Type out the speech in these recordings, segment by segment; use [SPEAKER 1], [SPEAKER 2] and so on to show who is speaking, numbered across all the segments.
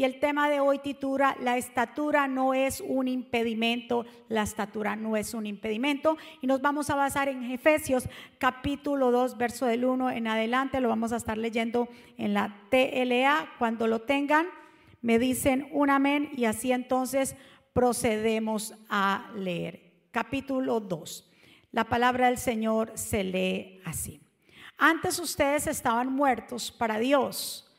[SPEAKER 1] y el tema de hoy titula La estatura no es un impedimento, la estatura no es un impedimento y nos vamos a basar en Efesios capítulo 2, verso del 1 en adelante, lo vamos a estar leyendo en la TLA, cuando lo tengan me dicen un amén y así entonces procedemos a leer. Capítulo 2. La palabra del Señor se lee así. Antes ustedes estaban muertos para Dios,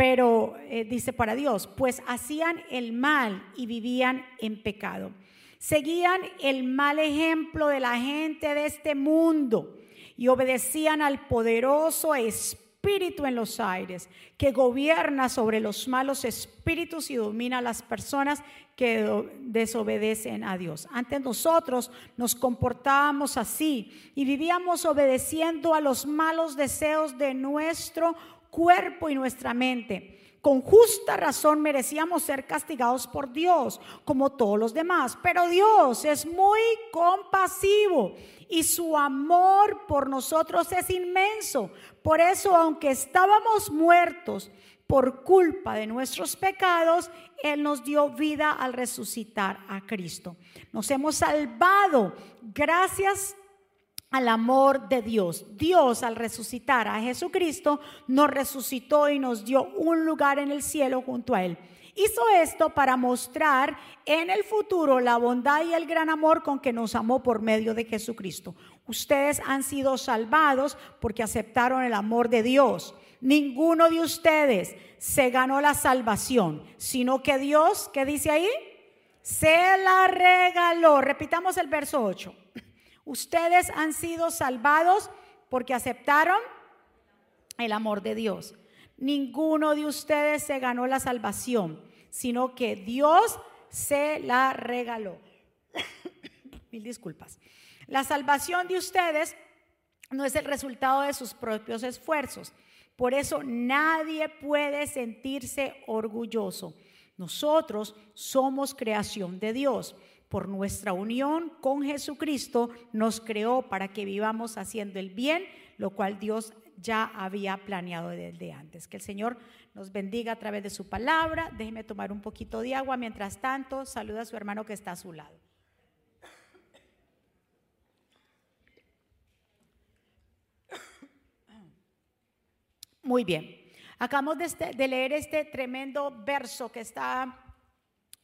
[SPEAKER 1] pero eh, dice para Dios, pues hacían el mal y vivían en pecado. Seguían el mal ejemplo de la gente de este mundo y obedecían al poderoso espíritu en los aires que gobierna sobre los malos espíritus y domina a las personas que desobedecen a Dios. Antes nosotros nos comportábamos así y vivíamos obedeciendo a los malos deseos de nuestro cuerpo y nuestra mente. Con justa razón merecíamos ser castigados por Dios, como todos los demás, pero Dios es muy compasivo y su amor por nosotros es inmenso. Por eso, aunque estábamos muertos por culpa de nuestros pecados, Él nos dio vida al resucitar a Cristo. Nos hemos salvado gracias al amor de Dios. Dios al resucitar a Jesucristo nos resucitó y nos dio un lugar en el cielo junto a Él. Hizo esto para mostrar en el futuro la bondad y el gran amor con que nos amó por medio de Jesucristo. Ustedes han sido salvados porque aceptaron el amor de Dios. Ninguno de ustedes se ganó la salvación, sino que Dios, ¿qué dice ahí? Se la regaló. Repitamos el verso 8. Ustedes han sido salvados porque aceptaron el amor de Dios. Ninguno de ustedes se ganó la salvación, sino que Dios se la regaló. Mil disculpas. La salvación de ustedes no es el resultado de sus propios esfuerzos. Por eso nadie puede sentirse orgulloso. Nosotros somos creación de Dios. Por nuestra unión con Jesucristo nos creó para que vivamos haciendo el bien, lo cual Dios ya había planeado desde antes. Que el Señor nos bendiga a través de su palabra. Déjeme tomar un poquito de agua. Mientras tanto, saluda a su hermano que está a su lado. Muy bien. Acabamos de, este, leer este tremendo verso que está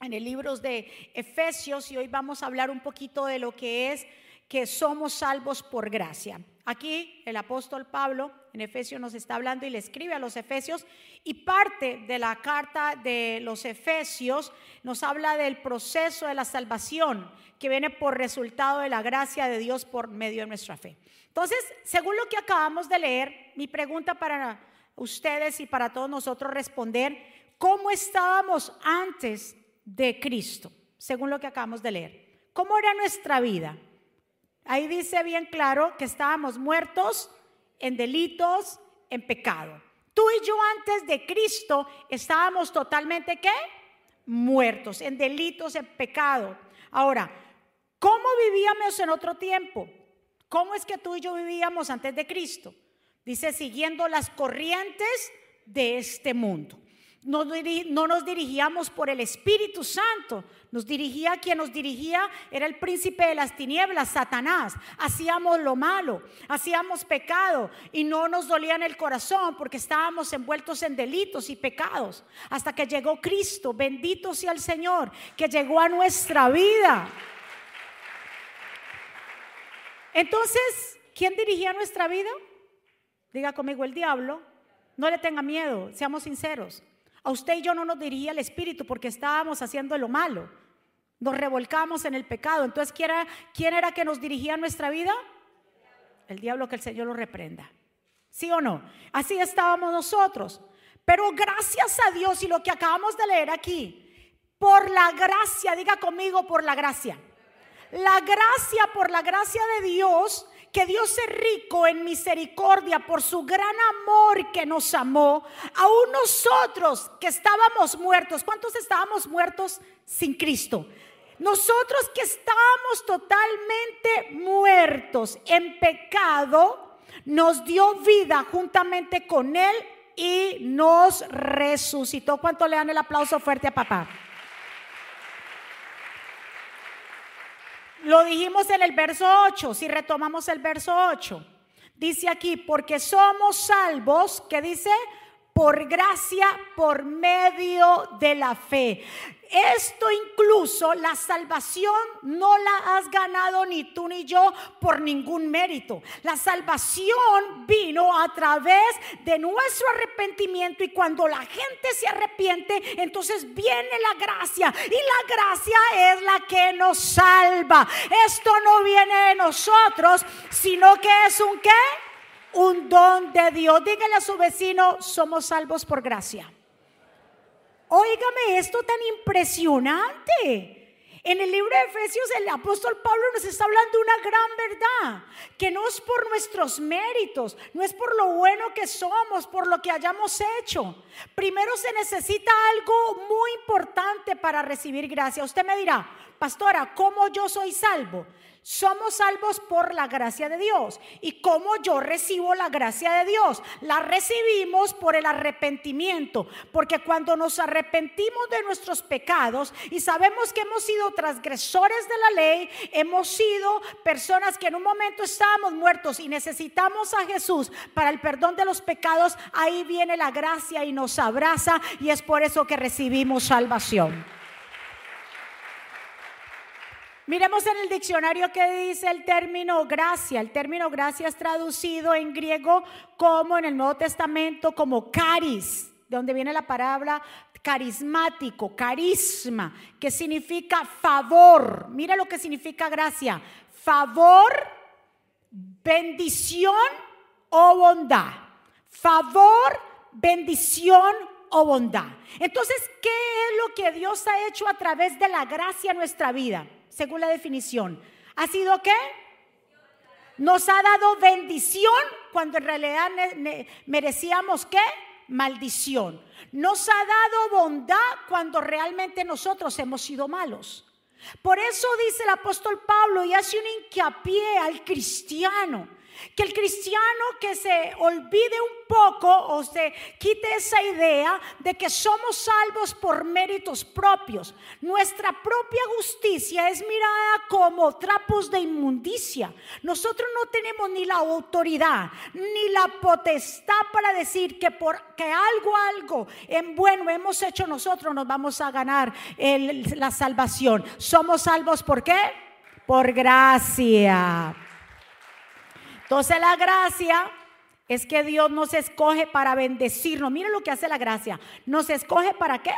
[SPEAKER 1] en el libro de Efesios y hoy vamos a hablar un poquito de lo que es que somos salvos por gracia. Aquí el apóstol Pablo en Efesios nos está hablando y le escribe a los Efesios y parte de la carta de los Efesios nos habla del proceso de la salvación que viene por resultado de la gracia de Dios por medio de nuestra fe. Entonces, según lo que acabamos de leer, mi pregunta para ustedes y para todos nosotros responder, ¿cómo estábamos antes de Cristo? Según lo que acabamos de leer. ¿Cómo era nuestra vida? Ahí dice bien claro que estábamos muertos en delitos, en pecado. Tú y yo antes de Cristo estábamos totalmente qué? Muertos en delitos, en pecado. Ahora, ¿cómo vivíamos en otro tiempo? ¿Cómo es que tú y yo vivíamos antes de Cristo? Dice, siguiendo las corrientes de este mundo no, nos dirigíamos por el Espíritu Santo, nos dirigía quien nos dirigía era el príncipe de las tinieblas, Satanás. Hacíamos lo malo, hacíamos pecado y no nos dolía en el corazón porque estábamos envueltos en delitos y pecados. Hasta que llegó Cristo, bendito sea el Señor, que llegó a nuestra vida. Entonces, ¿quién dirigía nuestra vida? Diga conmigo el diablo. No le tenga miedo, seamos sinceros. A usted y yo no nos dirigía el Espíritu porque estábamos haciendo lo malo. Nos revolcamos en el pecado. Entonces, ¿quién era, quién era que nos dirigía nuestra vida? El diablo que el Señor lo reprenda. ¿Sí o no? Así estábamos nosotros. Pero gracias a Dios y lo que acabamos de leer aquí, por la gracia, diga conmigo, por la gracia. La gracia, por la gracia de Dios, que Dios es rico en misericordia por su gran amor que nos amó, aún nosotros que estábamos muertos, ¿cuántos estábamos muertos sin Cristo? Nosotros que estábamos totalmente muertos en pecado, nos dio vida juntamente con Él y nos resucitó. ¿Cuánto le dan el aplauso fuerte a papá? Lo dijimos en el verso 8, si retomamos el verso 8. Dice aquí, porque somos salvos, ¿qué dice? Por gracia, por medio de la fe. Esto incluso la salvación no la has ganado ni tú ni yo por ningún mérito. La salvación vino a través de nuestro arrepentimiento y cuando la gente se arrepiente, entonces viene la gracia y la gracia es la que nos salva. Esto no viene de nosotros, sino que es un qué? Un don de Dios. Dígale a su vecino, somos salvos por gracia. Óigame esto tan impresionante. En el libro de Efesios el apóstol Pablo nos está hablando una gran verdad, que no es por nuestros méritos, no es por lo bueno que somos, por lo que hayamos hecho. Primero se necesita algo muy importante para recibir gracia. Usted me dirá, pastora, ¿cómo yo soy salvo? Somos salvos por la gracia de Dios. ¿Y cómo yo recibo la gracia de Dios? La recibimos por el arrepentimiento. Porque cuando nos arrepentimos de nuestros pecados y sabemos que hemos sido transgresores de la ley, hemos sido personas que en un momento estábamos muertos y necesitamos a Jesús para el perdón de los pecados, ahí viene la gracia y nos abraza y es por eso que recibimos salvación. Miremos en el diccionario que dice el término gracia. El término gracia es traducido en griego como en el Nuevo Testamento como caris, de donde viene la palabra carismático, carisma, que significa favor. Mira lo que significa gracia. Favor, bendición o bondad. Favor, bendición o bondad. Entonces, ¿qué es lo que Dios ha hecho a través de la gracia en nuestra vida? Según la definición, ¿ha sido qué? Nos ha dado bendición cuando en realidad merecíamos qué? Maldición. Nos ha dado bondad cuando realmente nosotros hemos sido malos. Por eso dice el apóstol Pablo y hace un hincapié al cristiano que el cristiano que se olvide un poco o se quite esa idea de que somos salvos por méritos propios. Nuestra propia justicia es mirada como trapos de inmundicia. Nosotros no tenemos ni la autoridad ni la potestad para decir que porque algo, algo en bueno hemos hecho nosotros nos vamos a ganar la salvación. Somos salvos por qué? Por gracia. Entonces la gracia es que Dios nos escoge para bendecirnos. Mire lo que hace la gracia. Nos escoge para qué?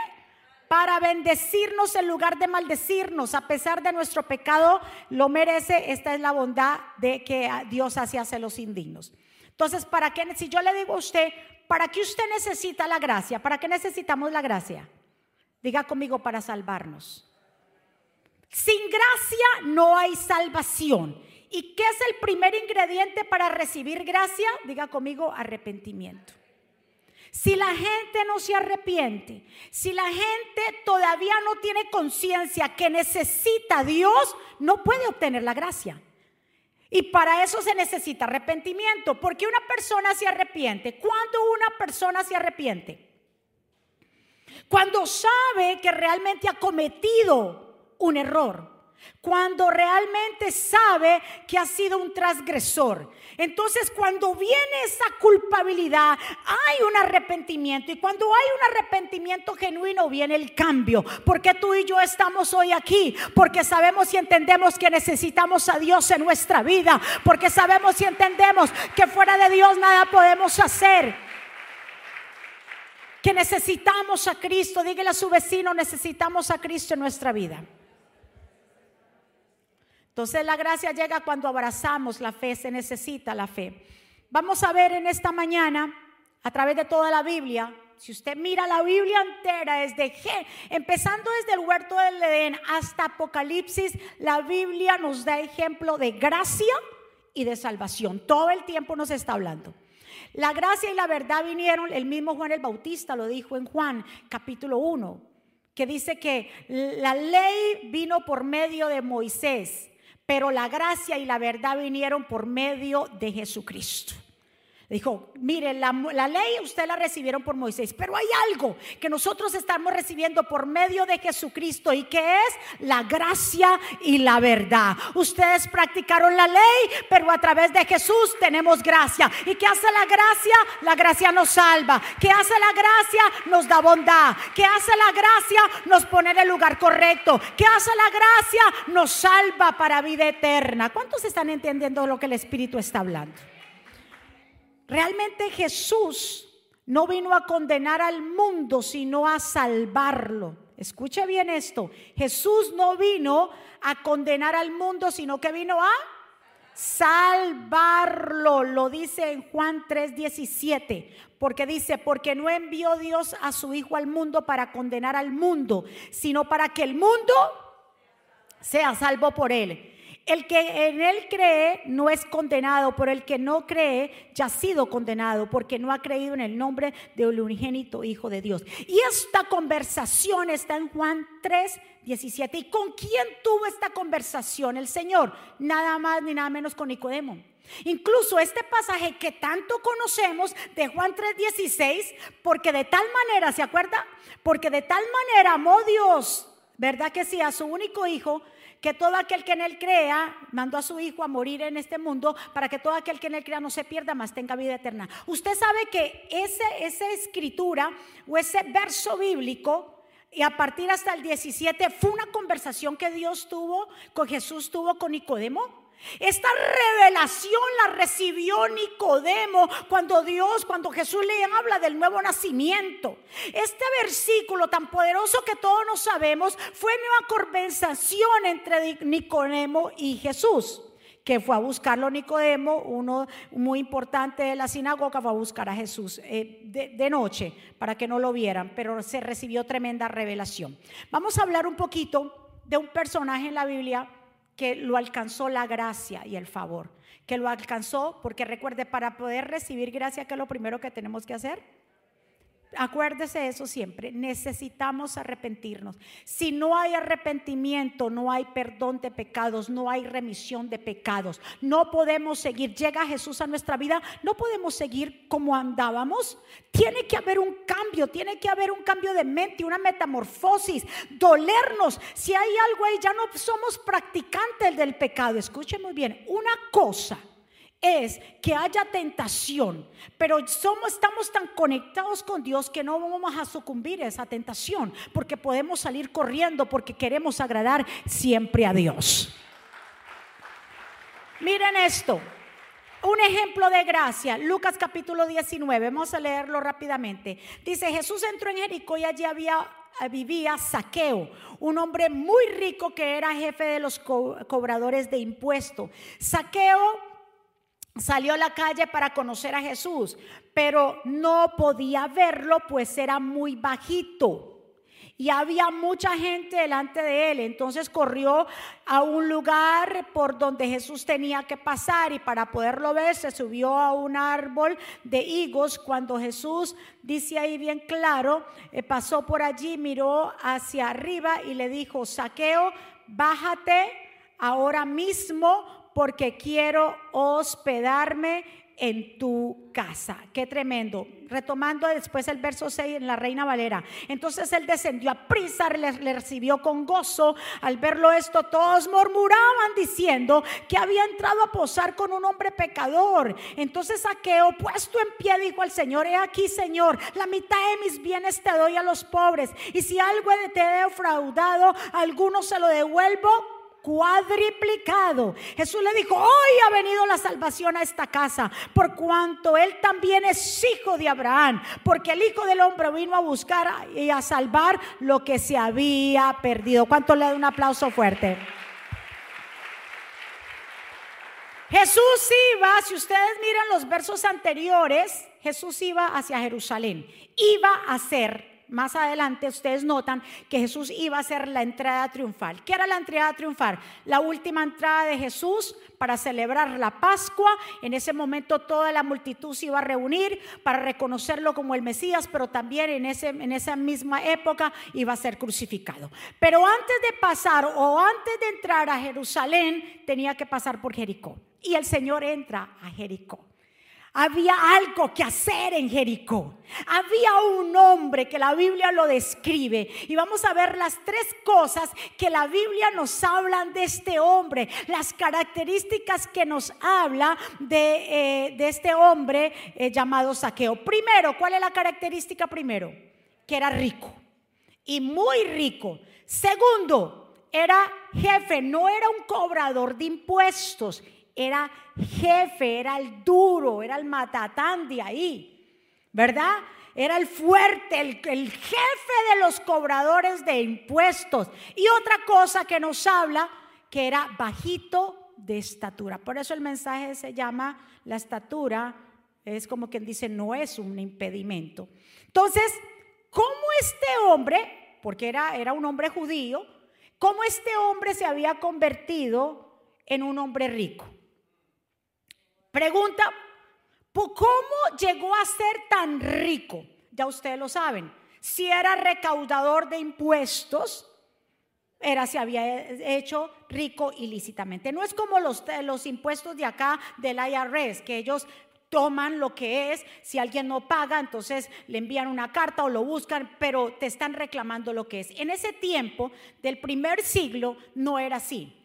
[SPEAKER 1] Para bendecirnos en lugar de maldecirnos. A pesar de nuestro pecado, lo merece. Esta es la bondad de que Dios hace los indignos. Entonces, ¿para qué? Si yo le digo a usted, ¿para qué usted necesita la gracia? ¿Para qué necesitamos la gracia? Diga conmigo, para salvarnos. Sin gracia no hay salvación. ¿Y qué es el primer ingrediente para recibir gracia? Diga conmigo, arrepentimiento. Si la gente no se arrepiente, si la gente todavía no tiene conciencia que necesita a Dios, no puede obtener la gracia. Y para eso se necesita arrepentimiento, porque una persona se arrepiente. ¿Cuándo una persona se arrepiente? Cuando sabe que realmente ha cometido un error cuando realmente sabe que ha sido un transgresor. Entonces, cuando viene esa culpabilidad, hay un arrepentimiento. Y cuando hay un arrepentimiento genuino, viene el cambio. Porque tú y yo estamos hoy aquí. Porque sabemos y entendemos que necesitamos a Dios en nuestra vida. Porque sabemos y entendemos que fuera de Dios nada podemos hacer. Que necesitamos a Cristo. Dígale a su vecino, necesitamos a Cristo en nuestra vida. Entonces la gracia llega cuando abrazamos la fe, se necesita la fe. Vamos a ver en esta mañana, a través de toda la Biblia, si usted mira la Biblia entera, desde G, empezando desde el huerto del Edén hasta Apocalipsis, la Biblia nos da ejemplo de gracia y de salvación. Todo el tiempo nos está hablando. La gracia y la verdad vinieron, el mismo Juan el Bautista lo dijo en Juan capítulo 1, que dice que la ley vino por medio de Moisés pero la gracia y la verdad vinieron por medio de Jesucristo. Dijo, mire, la, ley usted la recibieron por Moisés, pero hay algo que nosotros estamos recibiendo por medio de Jesucristo y que es la gracia y la verdad. Ustedes practicaron la ley, pero a través de Jesús tenemos gracia. ¿Y qué hace la gracia? La gracia nos salva. ¿Qué hace la gracia? Nos da bondad. ¿Qué hace la gracia? Nos pone en el lugar correcto. ¿Qué hace la gracia? Nos salva para vida eterna. ¿Cuántos están entendiendo lo que el Espíritu está hablando? Realmente Jesús no vino a condenar al mundo, sino a salvarlo. Escuche bien esto. Jesús no vino a condenar al mundo, sino que vino a salvarlo. Lo dice en Juan 3:17. Porque dice, porque no envió Dios a su Hijo al mundo para condenar al mundo, sino para que el mundo sea salvo por él. El que en él cree no es condenado, pero el que no cree ya ha sido condenado porque no ha creído en el nombre del unigénito Hijo de Dios. Y esta conversación está en Juan 3, 17. ¿Y con quién tuvo esta conversación el Señor? Nada más ni nada menos con Nicodemo. Incluso este pasaje que tanto conocemos de Juan 3:16, porque de tal manera, ¿se acuerda? Porque de tal manera amó Dios, ¿verdad que sí? A su único hijo que todo aquel que en él crea, mandó a su hijo a morir en este mundo para que todo aquel que en él crea no se pierda, más tenga vida eterna. Usted sabe que ese, esa escritura o ese verso bíblico y a partir hasta el 17 fue una conversación que Dios tuvo, con Jesús tuvo con Nicodemo. Esta revelación la recibió Nicodemo cuando Dios, cuando Jesús le habla del nuevo nacimiento. Este versículo tan poderoso que todos no sabemos fue una conversación entre Nicodemo y Jesús que fue a buscarlo Nicodemo, uno muy importante de la sinagoga, fue a buscar a Jesús eh, de, noche para que no lo vieran, pero se recibió tremenda revelación. Vamos a hablar un poquito de un personaje en la Biblia que lo alcanzó la gracia y el favor, que lo alcanzó, porque recuerde, para poder recibir gracia, ¿qué es lo primero que tenemos que hacer? Acuérdese eso siempre, necesitamos arrepentirnos. Si no hay arrepentimiento, no hay perdón de pecados, no hay remisión de pecados. No podemos seguir, llega Jesús a nuestra vida, no podemos seguir como andábamos. Tiene que haber un cambio, tiene que haber un cambio de mente, una metamorfosis, dolernos. Si hay algo ahí, ya no somos practicantes del pecado. Escuchen muy bien, una cosa es que haya tentación, pero somos, estamos tan conectados con Dios que no vamos a sucumbir a esa tentación, porque podemos salir corriendo porque queremos agradar siempre a Dios. Miren esto, un ejemplo de gracia, Lucas capítulo 19, vamos a leerlo rápidamente. Dice, Jesús entró en Jericó y allí había vivía Saqueo, un hombre muy rico que era jefe de los cobradores de impuestos. Saqueo salió a la calle para conocer a Jesús, pero no podía verlo pues era muy bajito. Y había mucha gente delante de él. Entonces corrió a un lugar por donde Jesús tenía que pasar y para poderlo ver se subió a un árbol de higos. Cuando Jesús, dice ahí bien claro, eh, pasó por allí, miró hacia arriba y le dijo, saqueo, bájate ahora mismo porque quiero hospedarme en tu casa. Qué tremendo. Retomando después el verso 6 en la Reina Valera. Entonces él descendió a prisa, le, le, recibió con gozo. Al verlo esto, todos murmuraban diciendo que había entrado a posar con un hombre pecador. Entonces Saqueo, puesto en pie, dijo al Señor: He aquí, Señor, la mitad de mis bienes te doy a los pobres. Y si algo te he defraudado, alguno se lo devuelvo cuadriplicado. Jesús le dijo, hoy ha venido la salvación a esta casa, por cuanto él también es hijo de Abraham, porque el Hijo del Hombre vino a buscar y a salvar lo que se había perdido. ¿Cuánto le da un aplauso fuerte? Jesús iba, si ustedes miran los versos anteriores, Jesús iba hacia Jerusalén, iba a ser más adelante ustedes notan que Jesús iba a hacer la entrada triunfal. ¿Qué era la entrada triunfal? La última entrada de Jesús para celebrar la Pascua. En ese momento toda la multitud se iba a reunir para reconocerlo como el Mesías, pero también en, ese, en esa misma época iba a ser crucificado. Pero antes de pasar o antes de entrar a Jerusalén, tenía que pasar por Jericó. Y el Señor entra a Jericó. Había algo que hacer en Jericó. Había un hombre que la Biblia lo describe y vamos a ver las tres cosas que la Biblia nos hablan de este hombre, las características que nos habla de, eh, este hombre eh, llamado Saqueo. Primero, ¿cuál es la característica primero? Que era rico y muy rico. Segundo, era jefe, no era un cobrador de impuestos, era jefe, era el duro, era el matatán de ahí, ¿verdad? Era el fuerte, el, jefe de los cobradores de impuestos. Y otra cosa que nos habla, que era bajito de estatura. Por eso el mensaje se llama la estatura, es como quien dice, no es un impedimento. Entonces, ¿cómo este hombre, porque era, era un hombre judío, cómo este hombre se había convertido en un hombre rico? Pregunta, ¿cómo llegó a ser tan rico? Ya ustedes lo saben. Si era recaudador de impuestos, era se había hecho rico ilícitamente. No es como los, los impuestos de acá del IRS, que ellos toman lo que es, si alguien no paga, entonces le envían una carta o lo buscan, pero te están reclamando lo que es. En ese tiempo del primer siglo no era así.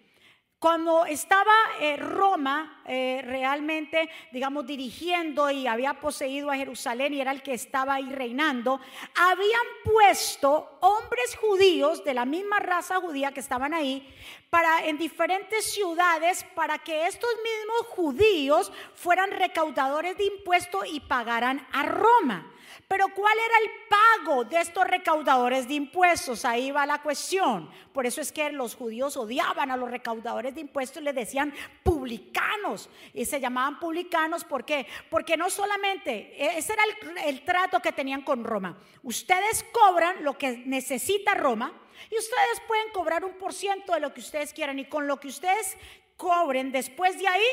[SPEAKER 1] Cuando estaba eh, Roma eh, realmente, digamos, dirigiendo y había poseído a Jerusalén y era el que estaba ahí reinando, habían puesto hombres judíos de la misma raza judía que estaban ahí para en diferentes ciudades para que estos mismos judíos fueran recaudadores de impuestos y pagaran a Roma. Pero ¿cuál era el pago de estos recaudadores de impuestos? Ahí va la cuestión. Por eso es que los judíos odiaban a los recaudadores de impuestos les decían publicanos. Y se llamaban publicanos ¿por qué? Porque no solamente, e, ese era el, el trato que tenían con Roma. Ustedes cobran lo que necesita Roma y ustedes pueden cobrar un por ciento de lo que ustedes quieran. Y con lo que ustedes cobren después de ahí,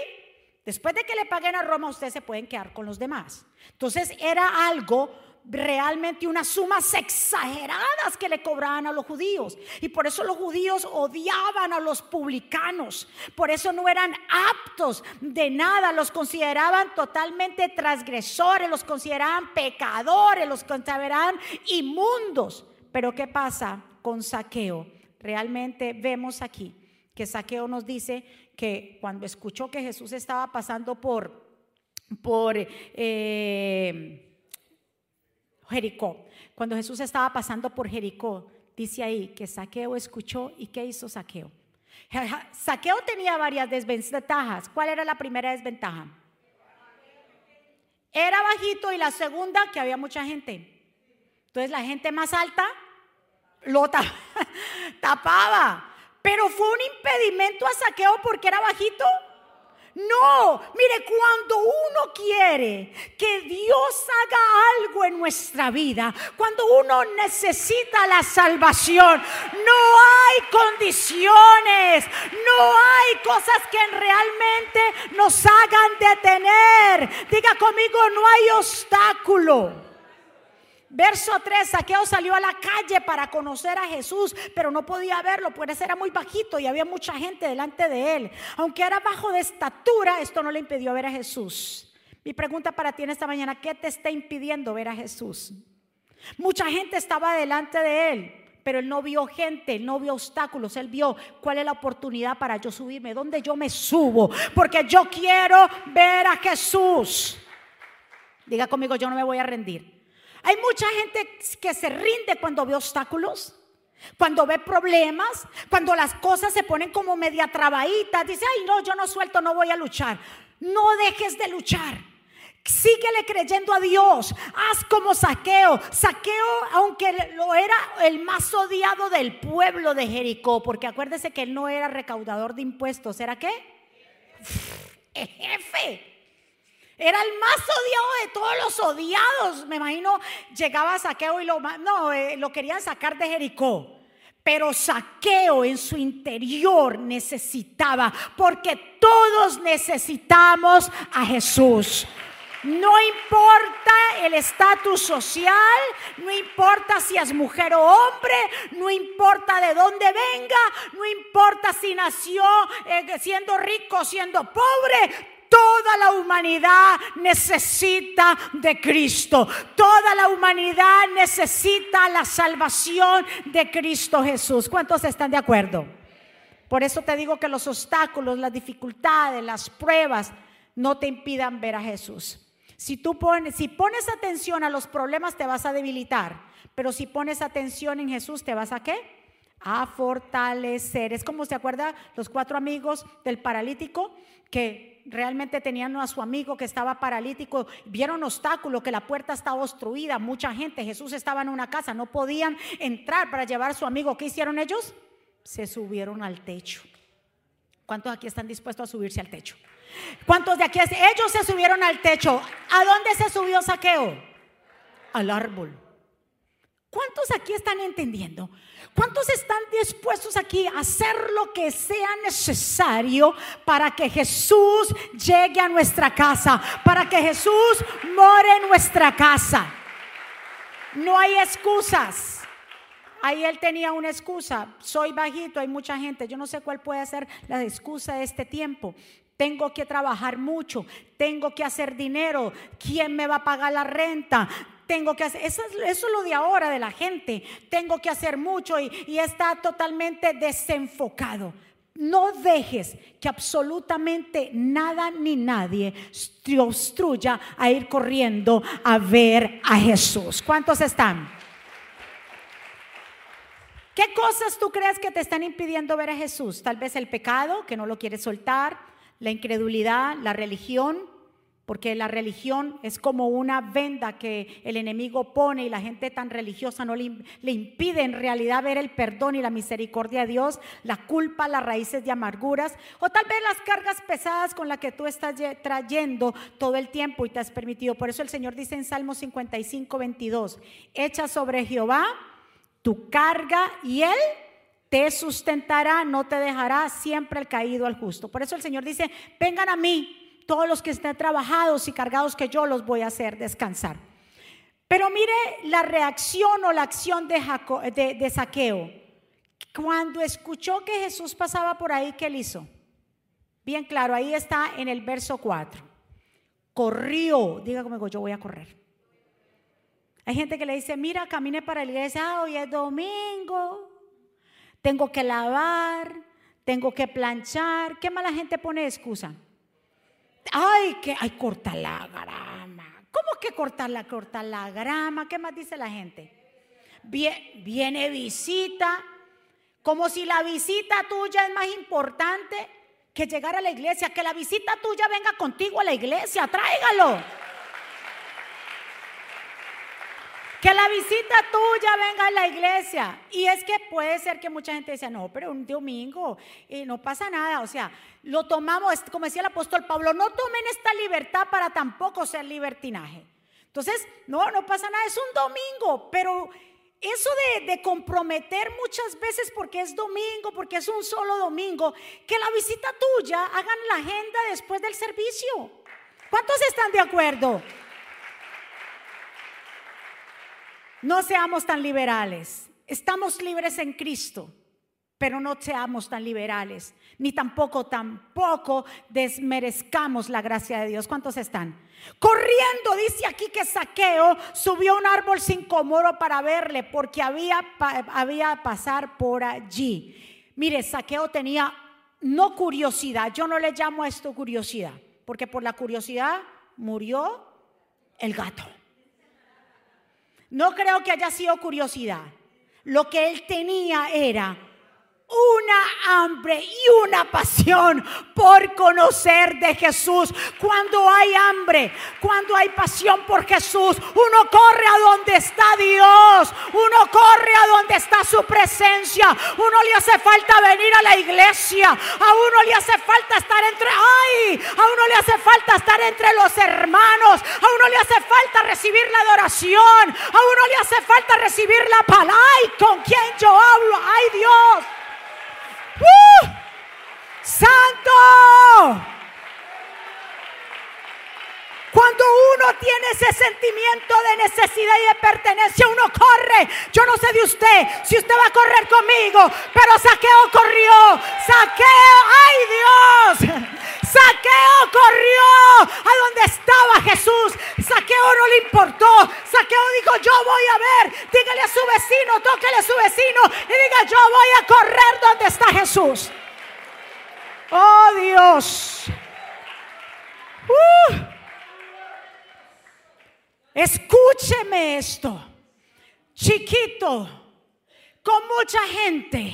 [SPEAKER 1] Después de que le paguen a Roma, ustedes se pueden quedar con los demás. Entonces era algo realmente unas sumas exageradas que le cobraban a los judíos. Y por eso los judíos odiaban a los publicanos. Por eso no eran aptos de nada. Los consideraban totalmente transgresores, los consideraban pecadores, los consideraban inmundos. Pero ¿qué pasa con saqueo? Realmente vemos aquí que saqueo nos dice que cuando escuchó que Jesús estaba pasando por, por eh, Jericó, cuando Jesús estaba pasando por Jericó, dice ahí que Saqueo escuchó y ¿qué hizo Saqueo? Saqueo tenía varias desventajas. ¿Cuál era la primera desventaja? Era bajito y la segunda que había mucha gente. Entonces la gente más alta lo tapaba. Pero fue un impedimento a saqueo porque era bajito. No, mire, cuando uno quiere que Dios haga algo en nuestra vida, cuando uno necesita la salvación, no hay condiciones, no hay cosas que realmente nos hagan detener. Diga conmigo, no hay obstáculo. Verso 3, Saqueo salió a la calle para conocer a Jesús, pero no podía verlo, pues era muy bajito y había mucha gente delante de él. Aunque era bajo de estatura, esto no le impidió ver a Jesús. Mi pregunta para ti en esta mañana, ¿qué te está impidiendo ver a Jesús? Mucha gente estaba delante de él, pero él no vio gente, él no vio obstáculos, él vio cuál es la oportunidad para yo subirme, dónde yo me subo, porque yo quiero ver a Jesús. Diga conmigo, yo no me voy a rendir. Hay mucha gente que se rinde cuando ve obstáculos, cuando ve problemas, cuando las cosas se ponen como media trabaditas. Dice, ay, no, yo no suelto, no voy a luchar. No dejes de luchar. Síguele creyendo a Dios. Haz como saqueo. Saqueo, aunque lo era el más odiado del pueblo de Jericó, porque acuérdese que él no era recaudador de impuestos. ¿Era qué? Jefe. Era el más odiado de todos los odiados. Me imagino, llegaba Saqueo y lo, no, eh, lo querían sacar de Jericó. Pero Saqueo en su interior necesitaba, porque todos necesitamos a Jesús. No importa el estatus social, no importa si es mujer o hombre, no importa de dónde venga, no importa si nació eh, siendo rico o siendo pobre, Toda la humanidad necesita de Cristo. Toda la humanidad necesita la salvación de Cristo Jesús. ¿Cuántos están de acuerdo? Por eso te digo que los obstáculos, las dificultades, las pruebas no te impidan ver a Jesús. Si tú pones, si pones atención a los problemas te vas a debilitar, pero si pones atención en Jesús te vas a qué? A fortalecer. Es como se acuerda los cuatro amigos del paralítico que realmente tenían a su amigo que estaba paralítico, vieron obstáculo, que la puerta estaba obstruida, mucha gente, Jesús estaba en una casa, no podían entrar para llevar a su amigo. ¿Qué hicieron ellos? Se subieron al techo. ¿Cuántos aquí están dispuestos a subirse al techo? ¿Cuántos de aquí? Ellos se subieron al techo. ¿A dónde se subió Saqueo? Al árbol. ¿Cuántos aquí están entendiendo? ¿Cuántos están dispuestos aquí a hacer lo que sea necesario para que Jesús llegue a nuestra casa? Para que Jesús more en nuestra casa. No hay excusas. Ahí él tenía una excusa. Soy bajito, hay mucha gente. Yo no sé cuál puede ser la excusa de este tiempo tengo que trabajar mucho, tengo que hacer dinero, ¿quién me va a pagar la renta? Tengo que hacer, eso es, lo de ahora de la gente, tengo que hacer mucho y, y está totalmente desenfocado. No dejes que absolutamente nada ni nadie te obstruya a ir corriendo a ver a Jesús. ¿Cuántos están? ¿Qué cosas tú crees que te están impidiendo ver a Jesús? Tal vez el pecado, que no lo quieres soltar, la incredulidad, la religión, porque la religión es como una venda que el enemigo pone y la gente tan religiosa no le, impide en realidad ver el perdón y la misericordia de Dios, la culpa, las raíces de amarguras o tal vez las cargas pesadas con las que tú estás trayendo todo el tiempo y te has permitido. Por eso el Señor dice en Salmo 55, 22, echa sobre Jehová tu carga y él te sustentará, no te dejará siempre el caído al justo. Por eso el Señor dice, vengan a mí todos los que estén trabajados y cargados que yo los voy a hacer descansar. Pero mire la reacción o la acción de, Saqueo. Cuando escuchó que Jesús pasaba por ahí, ¿qué él hizo? Bien claro, ahí está en el verso 4. Corrió, diga conmigo, yo voy a correr. Hay gente que le dice, mira, camine para la iglesia, hoy es domingo, tengo que lavar, tengo que planchar. ¿Qué más la gente pone de excusa? Ay, que hay cortar la grama. ¿Cómo que cortar la, cortar la grama? ¿Qué más dice la gente? Viene, visita, como si la visita tuya es más importante que llegar a la iglesia, que la visita tuya venga contigo a la iglesia, tráigalo. Que la visita tuya venga a la iglesia. Y es que puede ser que mucha gente dice, no, pero un domingo y no pasa nada. O sea, lo tomamos, como decía el apóstol Pablo, no tomen esta libertad para tampoco ser libertinaje. Entonces, no, no pasa nada, es un domingo, pero eso de, de, comprometer muchas veces porque es domingo, porque es un solo domingo, que la visita tuya hagan la agenda después del servicio. ¿Cuántos están de acuerdo? No seamos tan liberales. Estamos libres en Cristo, pero no seamos tan liberales, ni tampoco, tampoco desmerezcamos la gracia de Dios. ¿Cuántos están? Corriendo, dice aquí que Saqueo subió un árbol sin comoro para verle, porque había, había pasar por allí. Mire, Saqueo tenía no curiosidad, yo no le llamo a esto curiosidad, porque por la curiosidad murió el gato. No creo que haya sido curiosidad. Lo que él tenía era una hambre y una pasión por conocer de Jesús. Cuando hay hambre, cuando hay pasión por Jesús, uno corre a donde está Dios, uno corre a donde está su presencia. Uno le hace falta venir a la iglesia, a uno le hace falta estar entre, ay, a uno le hace falta estar entre los hermanos, a uno le hace falta recibir la adoración, a uno le hace falta recibir la palabra. Ay, con quién yo hablo, ay Dios. ¡Santo! Cuando uno tiene ese sentimiento de necesidad y de pertenencia, uno corre. Yo no sé de usted si usted va a correr conmigo, pero Saqueo corrió. Saqueo, ay Dios. Saqueo corrió a donde estaba Jesús. Saqueo no le importó. Saqueo dijo, yo voy a ver. Dígale a su vecino, tóquele a su vecino y diga, yo voy a correr donde está Jesús. Oh Dios. Uh. Escúcheme esto. Chiquito, con mucha gente.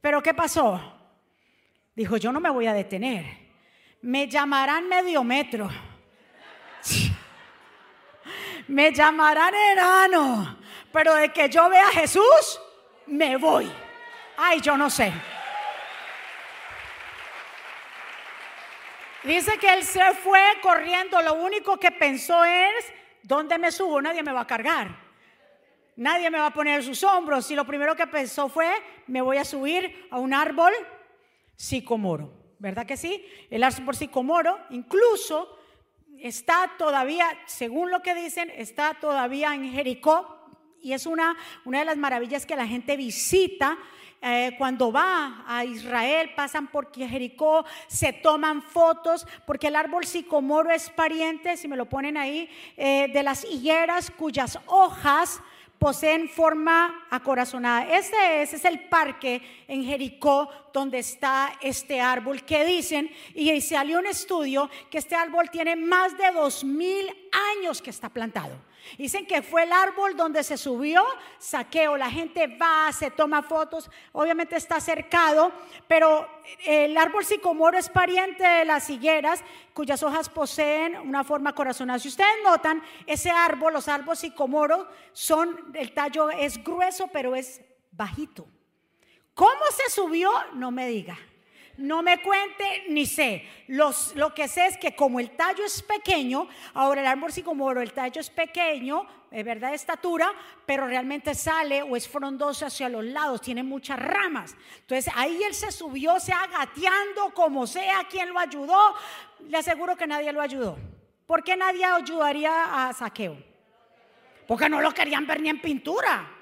[SPEAKER 1] Pero ¿qué pasó? Dijo, yo no me voy a detener me llamarán medio metro. Me llamarán enano. Pero de que yo vea a Jesús, me voy. Ay, yo no sé. Dice que él se fue corriendo. Lo único que pensó es, ¿dónde me subo? Nadie me va a cargar. Nadie me va a poner sus hombros. Y lo primero que pensó fue, me voy a subir a un árbol sicomoro. ¿verdad que sí? El árbol sicomoro incluso está todavía, según lo que dicen, está todavía en Jericó y es una, una de las maravillas que la gente visita. Eh, cuando va a Israel, pasan por Jericó, se toman fotos, porque el árbol sicomoro es pariente, si me lo ponen ahí, eh, de las higueras cuyas hojas poseen forma acorazonada. Este es, es el parque en Jericó donde está este árbol que dicen, y salió un estudio que este árbol tiene más de dos mil años que está plantado. Dicen que fue el árbol donde se subió saqueo. La gente va, se toma fotos. Obviamente está cercado, pero el árbol sicomoro es pariente de las higueras, cuyas hojas poseen una forma corazonada. Si ustedes notan, ese árbol, los árboles sicomoro, son, el tallo es grueso, pero es bajito. ¿Cómo se subió? No me diga. No me cuente ni sé. lo que sé es que como el tallo es pequeño, ahora el árbol sicomoro, el tallo es pequeño, es verdad de estatura, pero realmente sale o es frondoso hacia los lados, tiene muchas ramas. Entonces ahí él se subió, se agateando como sea, quien lo ayudó. Le aseguro que nadie lo ayudó. ¿Por qué nadie ayudaría a Saqueo? Porque no lo querían ver ni en pintura.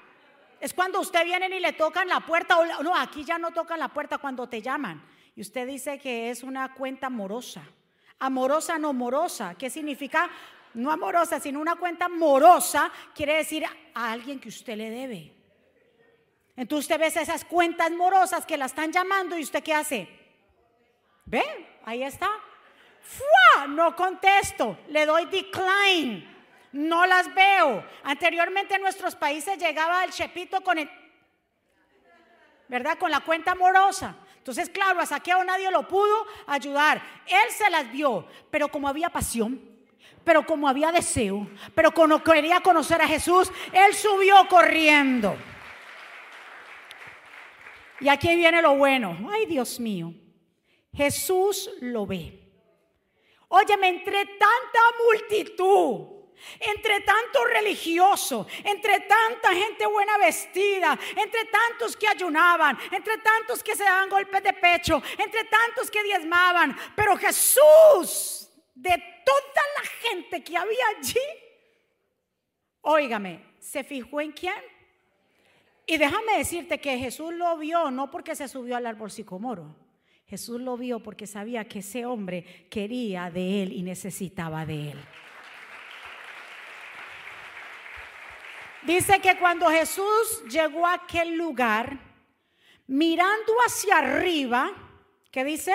[SPEAKER 1] Es cuando usted viene y le tocan la puerta, o no, aquí ya no tocan la puerta cuando te llaman y usted dice que es una cuenta morosa. Amorosa, no morosa. ¿Qué significa? No amorosa, sino una cuenta morosa quiere decir a alguien que usted le debe. Entonces usted ve esas cuentas morosas que la están llamando y usted qué hace? ¿Ve? Ahí está. ¡Fua! No contesto, le doy decline. No las veo. Anteriormente en nuestros países llegaba el chepito con el, ¿verdad? Con la cuenta morosa. Entonces, claro, a Saqueo nadie lo pudo ayudar. Él se las vio, pero como había pasión, pero como había deseo, pero como quería conocer a Jesús, él subió corriendo. Y aquí viene lo bueno. Ay, Dios mío. Jesús lo ve. Óyeme, entre tanta multitud, entre tanto religioso, entre tanta gente buena vestida, entre tantos que ayunaban, entre tantos que se daban golpes de pecho, entre tantos que diezmaban. Pero Jesús, de toda la gente que había allí, óigame, ¿se fijó en quién? Y déjame decirte que Jesús lo vio no porque se subió al árbol sicomoro. Jesús lo vio porque sabía que ese hombre quería de él y necesitaba de él. Dice que cuando Jesús llegó a aquel lugar, mirando hacia arriba, ¿qué dice?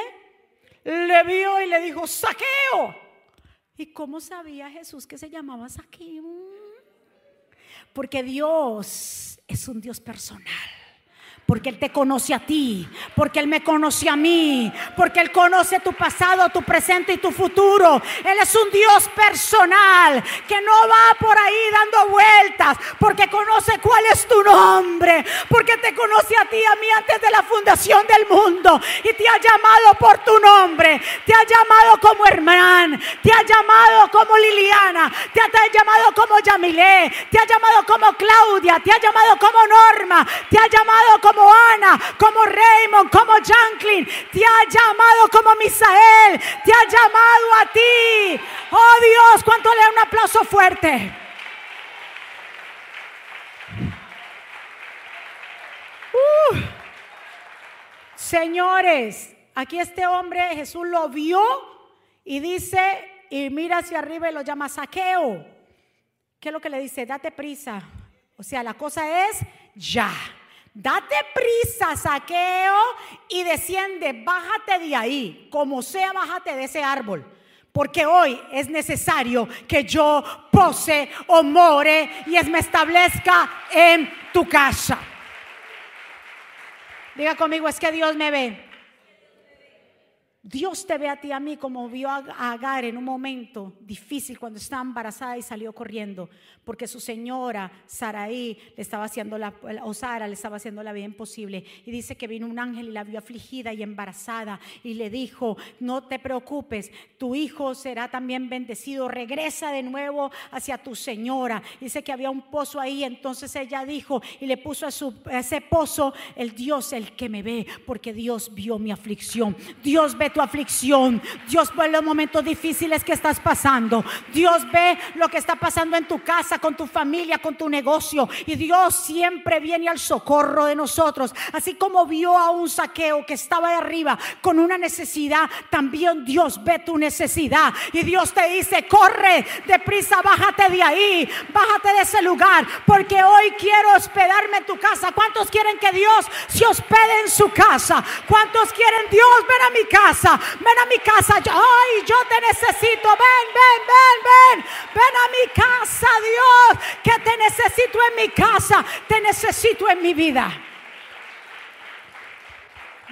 [SPEAKER 1] Le vio y le dijo, saqueo. ¿Y cómo sabía Jesús que se llamaba saqueo? Porque Dios es un Dios personal porque Él te conoce a ti, porque Él me conoce a mí, porque Él conoce tu pasado, tu presente y tu futuro. Él es un Dios personal que no va por ahí dando vueltas, porque conoce cuál es tu nombre, porque te conoce a ti a mí antes de la fundación del mundo y te ha llamado por tu nombre, te ha llamado como hermano, te ha llamado como Liliana, te ha llamado como Yamilé, te ha llamado como Claudia, te ha llamado como Norma, te ha llamado como Ana, como Raymond, como Janklin. Te ha llamado como Misael. Te ha llamado a ti. Oh Dios, ¿cuánto le da un aplauso fuerte? Uh. Señores, aquí este hombre Jesús lo vio y dice, y mira hacia arriba y lo llama saqueo. ¿Qué es lo que le dice? Date prisa. O sea, la cosa es ya. Date prisa, saqueo, y desciende, bájate de ahí, como sea, bájate de ese árbol. Porque hoy es necesario que yo pose o more y me establezca en tu casa. Diga conmigo, es que Dios me ve. Dios te ve a ti a mí como vio a Agar en un momento difícil cuando estaba embarazada y salió corriendo porque su señora Saraí le estaba haciendo la o Sara le estaba haciendo la vida imposible y dice que vino un ángel y la vio afligida y embarazada y le dijo, "No te preocupes, tu hijo será también bendecido, regresa de nuevo hacia tu señora." Dice que había un pozo ahí, entonces ella dijo y le puso a, su, ese pozo el Dios el que me ve, porque Dios vio mi aflicción. Dios ve tu aflicción. Dios ve los momentos difíciles que estás pasando. Dios ve lo que está pasando en tu casa, con tu familia, con tu negocio. Y Dios siempre viene al socorro de nosotros. Así como vio a un saqueo que estaba de arriba con una necesidad, también Dios ve tu necesidad. Y Dios te dice, corre, deprisa, bájate de ahí, bájate de ese lugar, porque hoy quiero hospedarme en tu casa. ¿Cuántos quieren que Dios se hospede en su casa? ¿Cuántos quieren Dios ven a mi casa? Ven a mi casa, ay, yo te necesito, ven, ven, ven, ven, ven a mi casa, Dios, que te necesito en mi casa, te necesito en mi vida.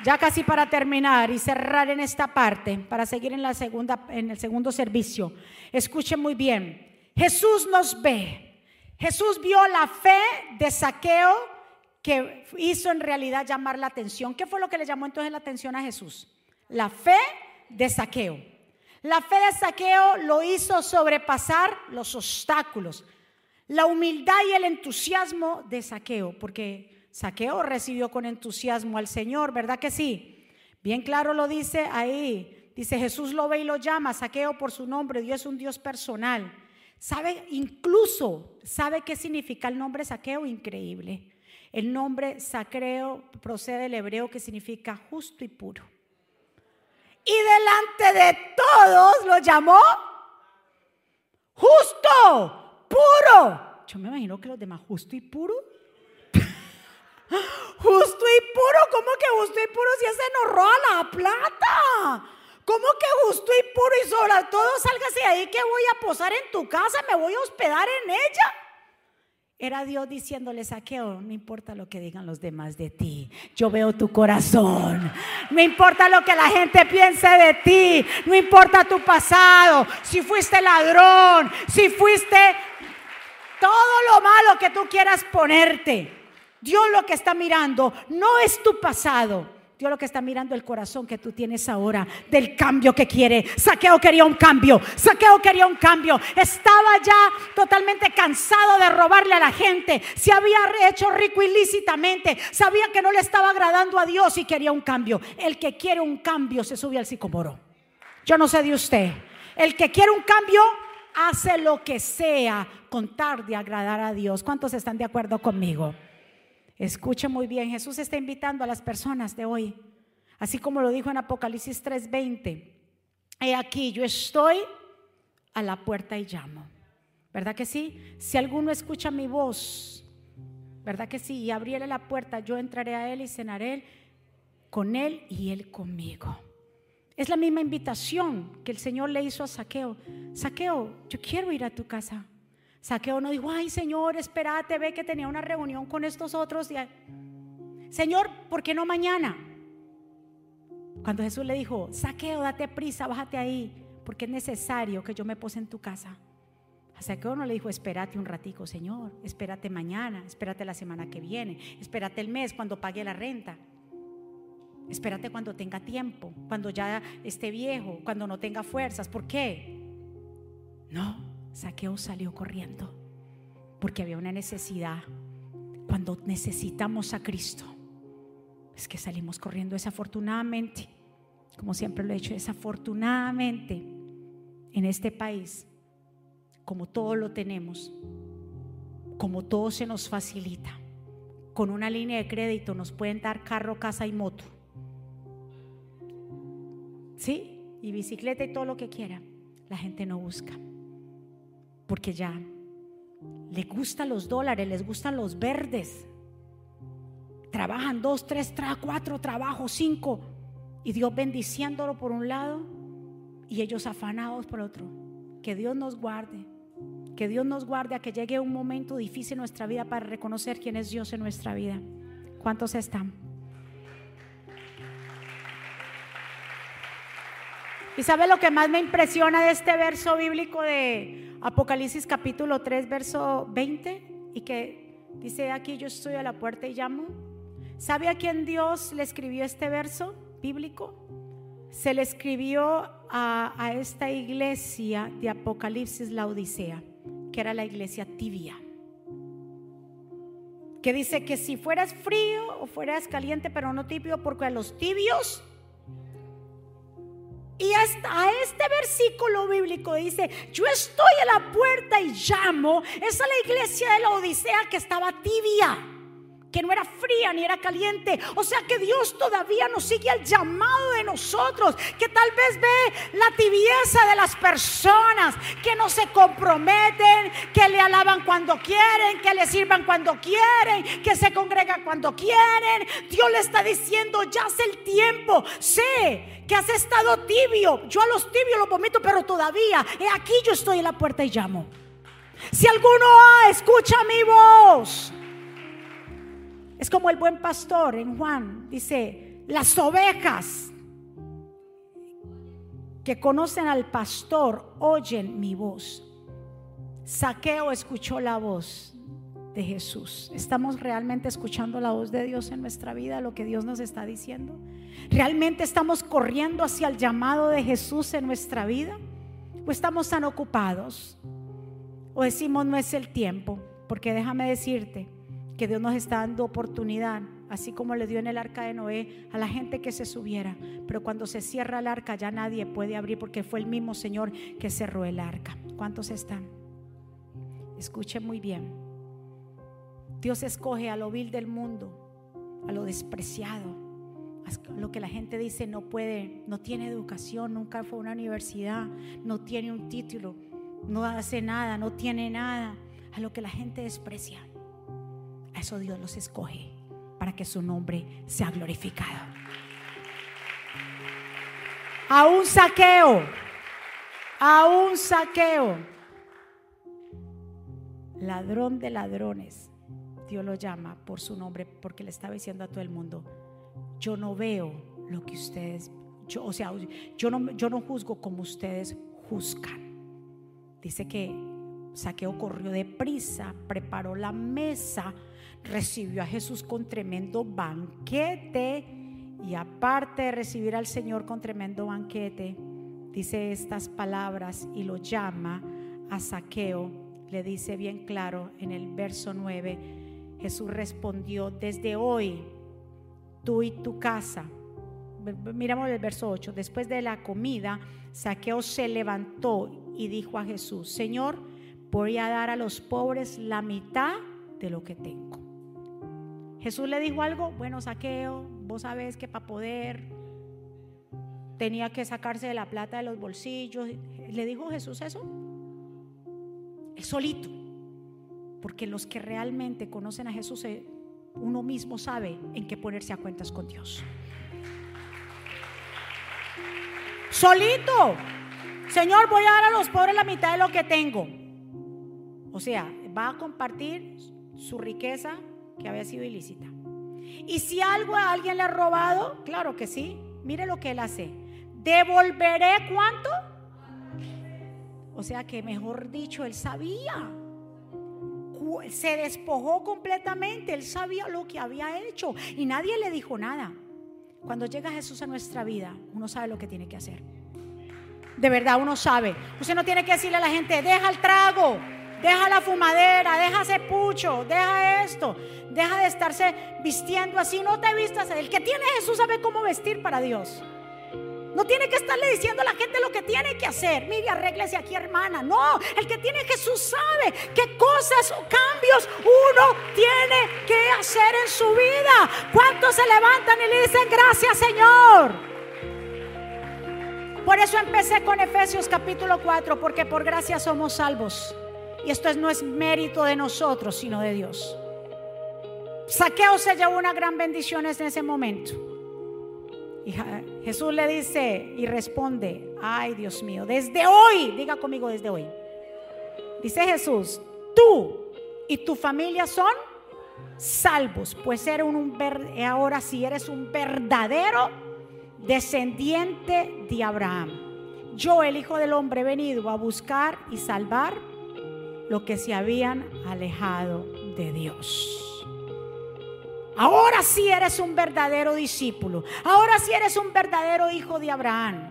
[SPEAKER 1] Ya casi para terminar y cerrar en esta parte, para seguir en la segunda en el segundo servicio. Escuchen muy bien. Jesús nos ve. Jesús vio la fe de Saqueo que hizo en realidad llamar la atención. ¿Qué fue lo que le llamó entonces la atención a Jesús? La fe de saqueo. La fe de saqueo lo hizo sobrepasar los obstáculos. La humildad y el entusiasmo de saqueo, porque saqueo recibió con entusiasmo al Señor, ¿verdad que sí? Bien claro lo dice ahí. Dice Jesús lo ve y lo llama, saqueo por su nombre, Dios es un Dios personal. ¿Sabe? Incluso, ¿sabe qué significa el nombre saqueo? Increíble. El nombre saqueo procede del hebreo que significa justo y puro y delante de todos lo llamó justo, puro. Yo me imagino que los demás, justo y puro. justo y puro, ¿cómo que justo y puro si ese nos roba la plata? ¿Cómo que justo y puro y sobre todo sálgase ahí que voy a posar en tu casa, me voy a hospedar en ella? Era Dios diciéndole, saqueo, no importa lo que digan los demás de ti, yo veo tu corazón, no importa lo que la gente piense de ti, no importa tu pasado, si fuiste ladrón, si fuiste todo lo malo que tú quieras ponerte. Dios lo que está mirando no es tu pasado, Dios lo que está mirando el corazón que tú tienes ahora, del cambio que quiere. Saqueo quería un cambio, Saqueo quería un cambio. Estaba ya totalmente cansado de robarle a la gente. Se había hecho rico ilícitamente. Sabía que no le estaba agradando a Dios y quería un cambio. El que quiere un cambio se sube al sicomoro. Yo no sé de usted. El que quiere un cambio hace lo que sea con tal de agradar a Dios. ¿Cuántos están de acuerdo conmigo? Escuche muy bien, Jesús está invitando a las personas de hoy, así como lo dijo en Apocalipsis 3:20. He aquí, yo estoy a la puerta y llamo. ¿Verdad que sí? Si alguno escucha mi voz, ¿verdad que sí? Y abriere la puerta, yo entraré a él y cenaré con él y él conmigo. Es la misma invitación que el Señor le hizo a Saqueo. Saqueo, yo quiero ir a tu casa. Saqueo no dijo, ay Señor, espérate, ve que tenía una reunión con estos otros. Señor, ¿por qué no mañana? Cuando Jesús le dijo, Saqueo, date prisa, bájate ahí, porque es necesario que yo me pose en tu casa. A Saqueo no le dijo, espérate un ratico, Señor, espérate mañana, espérate la semana que viene, espérate el mes cuando pague la renta. Espérate cuando tenga tiempo, cuando ya esté viejo, cuando no tenga fuerzas. ¿Por qué? No, Saqueo salió corriendo porque había una necesidad. Cuando necesitamos a Cristo, es que salimos corriendo desafortunadamente, como siempre lo he hecho, desafortunadamente en este país, como todo lo tenemos, como todo se nos facilita, con una línea de crédito nos pueden dar carro, casa y moto. ¿sí? Y bicicleta y todo lo que quiera, la gente no busca. Porque ya le gustan los dólares, les gustan los verdes. Trabajan dos, tres, cuatro trabajos, cinco. Y Dios bendiciéndolo por un lado y ellos afanados por otro. Que Dios nos guarde. Que Dios nos guarde a que llegue un momento difícil en nuestra vida para reconocer quién es Dios en nuestra vida. ¿Cuántos están? ¿Y sabe lo que más me impresiona de este verso bíblico de Apocalipsis capítulo 3, verso 20? Y que dice aquí, yo estoy a la puerta y llamo. ¿Sabe a quién Dios le escribió este verso bíblico? Se le escribió a, a esta iglesia de Apocalipsis, la Odisea, que era la iglesia tibia que dice que si fueras frío o fueras caliente, pero no tibio, porque a los tibios y hasta este versículo bíblico dice, yo estoy a la puerta y llamo. Esa es la iglesia de la Odisea que estaba tibia que no era fría ni era caliente. O sea que Dios todavía nos sigue al llamado de nosotros, que tal vez ve la tibieza de las personas, que no se comprometen, que le alaban cuando quieren, que le sirvan cuando quieren, que se congregan cuando quieren. Dios le está diciendo, ya hace el tiempo, sé que has estado tibio. Yo a los tibios los vomito, pero todavía, aquí yo estoy en la puerta y llamo. Si alguno escucha mi voz es como el buen pastor en Juan, dice, las ovejas que conocen al pastor oyen mi voz. Saqueo escuchó la voz de Jesús. ¿Estamos realmente escuchando la voz de Dios en nuestra vida, lo que Dios nos está diciendo? ¿Realmente estamos corriendo hacia el llamado de Jesús en nuestra vida? ¿O estamos tan ocupados? ¿O decimos no es el tiempo? Porque déjame decirte, que Dios nos está dando oportunidad, así como le dio en el arca de Noé a la gente que se subiera. Pero cuando se cierra el arca ya nadie puede abrir porque fue el mismo Señor que cerró el arca. ¿Cuántos están? Escuchen muy bien. Dios escoge a lo vil del mundo, a lo despreciado, a lo que la gente dice no puede, no tiene educación, nunca fue a una universidad, no tiene un título, no hace nada, no tiene nada, a lo que la gente desprecia eso Dios los escoge para que su nombre sea glorificado. A un saqueo, a un saqueo, ladrón de ladrones, Dios lo llama por su nombre porque le estaba diciendo a todo el mundo, yo no veo lo que ustedes, yo, o sea, yo no, yo no juzgo como ustedes juzgan. Dice que Saqueo corrió deprisa, preparó la mesa recibió a Jesús con tremendo banquete. Y aparte de recibir al Señor con tremendo banquete, dice estas palabras y lo llama a Saqueo, le dice bien claro en el verso 9, Jesús respondió, desde hoy tú y tu casa, miramos el verso 8, después de la comida, Saqueo se levantó y dijo a Jesús, Señor, voy a dar a los pobres la mitad de lo que tengo. Jesús le dijo algo, bueno, saqueo, vos sabés que para poder tenía que sacarse de la plata de los bolsillos. ¿Le dijo Jesús eso? El solito. Porque los que realmente conocen a Jesús, eh, uno mismo sabe en qué ponerse a cuentas con Dios. Solito. Señor, voy a dar a los pobres la mitad de lo que tengo. O sea, va a compartir su riqueza que había sido ilícita. Y si algo a alguien le ha robado, claro que sí. Mire lo que él hace. Devolveré cuánto. O sea que, mejor dicho, él sabía. Se despojó completamente. Él sabía lo que había hecho. Y nadie le dijo nada. Cuando llega Jesús a nuestra vida, uno sabe lo que tiene que hacer. De verdad, uno sabe. Usted no tiene que decirle a la gente, deja el trago Deja la fumadera, deja ese pucho, deja esto, deja de estarse vistiendo así. No te vistas. El que tiene Jesús sabe cómo vestir para Dios. No tiene que estarle diciendo a la gente lo que tiene que hacer. Mire, arréglese aquí, hermana. No, el que tiene Jesús sabe qué cosas o cambios uno tiene que hacer en su vida. ¿Cuántos se levantan y le dicen gracias, Señor? Por eso empecé con Efesios capítulo 4, porque por gracia somos salvos. Y esto no es mérito de nosotros, sino de Dios. Saqueo se llevó una gran bendición en ese momento. Y Jesús le dice y responde, ay Dios mío, desde hoy, diga conmigo desde hoy. Dice Jesús, tú y tu familia son salvos, pues eres un, ahora si eres un verdadero descendiente de Abraham. Yo, el Hijo del Hombre, he venido a buscar y salvar lo que se habían alejado de Dios. Ahora sí eres un verdadero discípulo. Ahora sí eres un verdadero hijo de Abraham.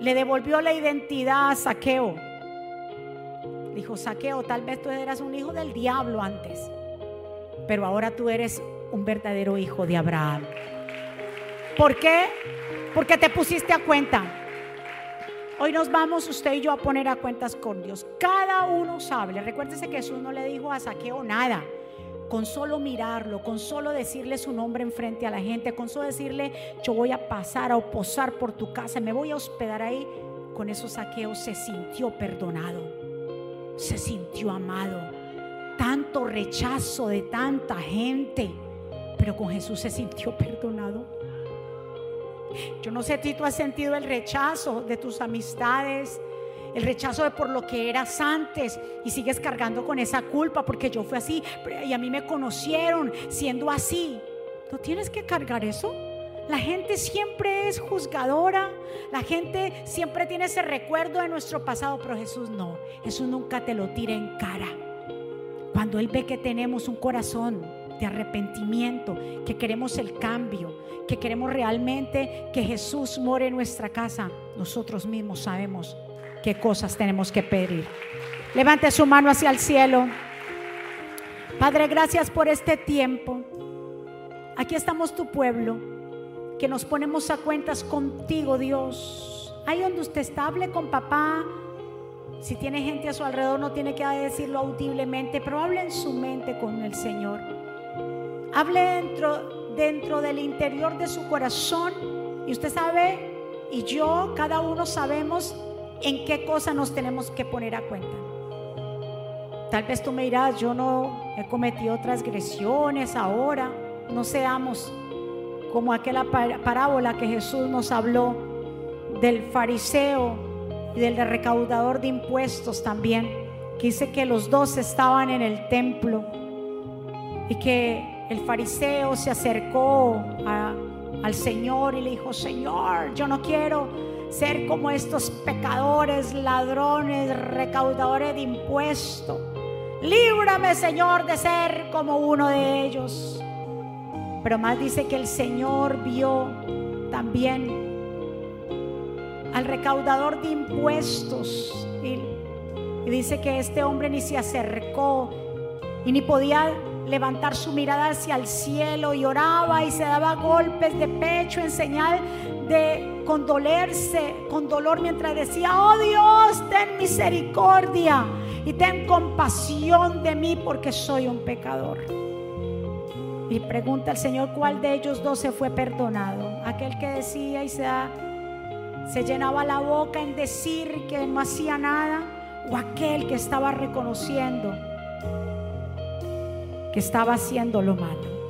[SPEAKER 1] Le devolvió la identidad a Saqueo. Dijo, Saqueo, tal vez tú eras un hijo del diablo antes, pero ahora tú eres un verdadero hijo de Abraham. ¿Por qué? Porque te pusiste a cuenta. Hoy nos vamos usted y yo a poner a cuentas con Dios. Cada uno sabe. Recuérdese que Jesús no le dijo a Saqueo nada con solo mirarlo, con solo decirle su nombre enfrente a la gente, con solo decirle, yo voy a pasar a posar por tu casa, me voy a hospedar ahí, con esos saqueos se sintió perdonado, se sintió amado. Tanto rechazo de tanta gente, pero con Jesús se sintió perdonado. Yo no sé si tú has sentido el rechazo de tus amistades, el rechazo de por lo que eras antes y sigues cargando con esa culpa porque yo fui así y a mí me conocieron siendo así. No tienes que cargar eso. La gente siempre es juzgadora, la gente siempre tiene ese recuerdo de nuestro pasado, pero Jesús no, Jesús nunca te lo tira en cara. Cuando Él ve que tenemos un corazón de arrepentimiento, que queremos el cambio, que queremos realmente que Jesús more en nuestra casa, nosotros mismos sabemos qué cosas tenemos que pedir. Levante su mano hacia el cielo. Padre, gracias por este tiempo. Aquí estamos tu pueblo, que nos ponemos a cuentas contigo, Dios. Ahí donde usted está, hable con papá. Si tiene gente a su alrededor, no tiene que decirlo audiblemente, pero hable en su mente con el Señor. Hable dentro, dentro del interior de su corazón. Y usted sabe, y yo, cada uno sabemos en qué cosa nos tenemos que poner a cuenta. Tal vez tú me dirás, yo no he cometido transgresiones ahora. No seamos como aquella parábola que Jesús nos habló del fariseo y del recaudador de impuestos también, que dice que los dos estaban en el templo y que el fariseo se acercó al Señor y le dijo, Señor, yo no quiero ser como estos pecadores, ladrones, recaudadores de impuestos. Líbrame, Señor, de ser como uno de ellos. Pero más dice que el Señor vio también al recaudador de impuestos. Y, dice que este hombre ni se acercó y ni podía levantar su mirada hacia el cielo y oraba y se daba golpes de pecho en señal de condolerse, con dolor mientras decía, oh Dios, ten misericordia y ten compasión de mí porque soy un pecador. Y pregunta al Señor cuál de ellos dos se fue perdonado. Aquel que decía y se, se llenaba la boca en decir que no hacía nada o aquel que estaba reconociendo que estaba haciendo lo malo.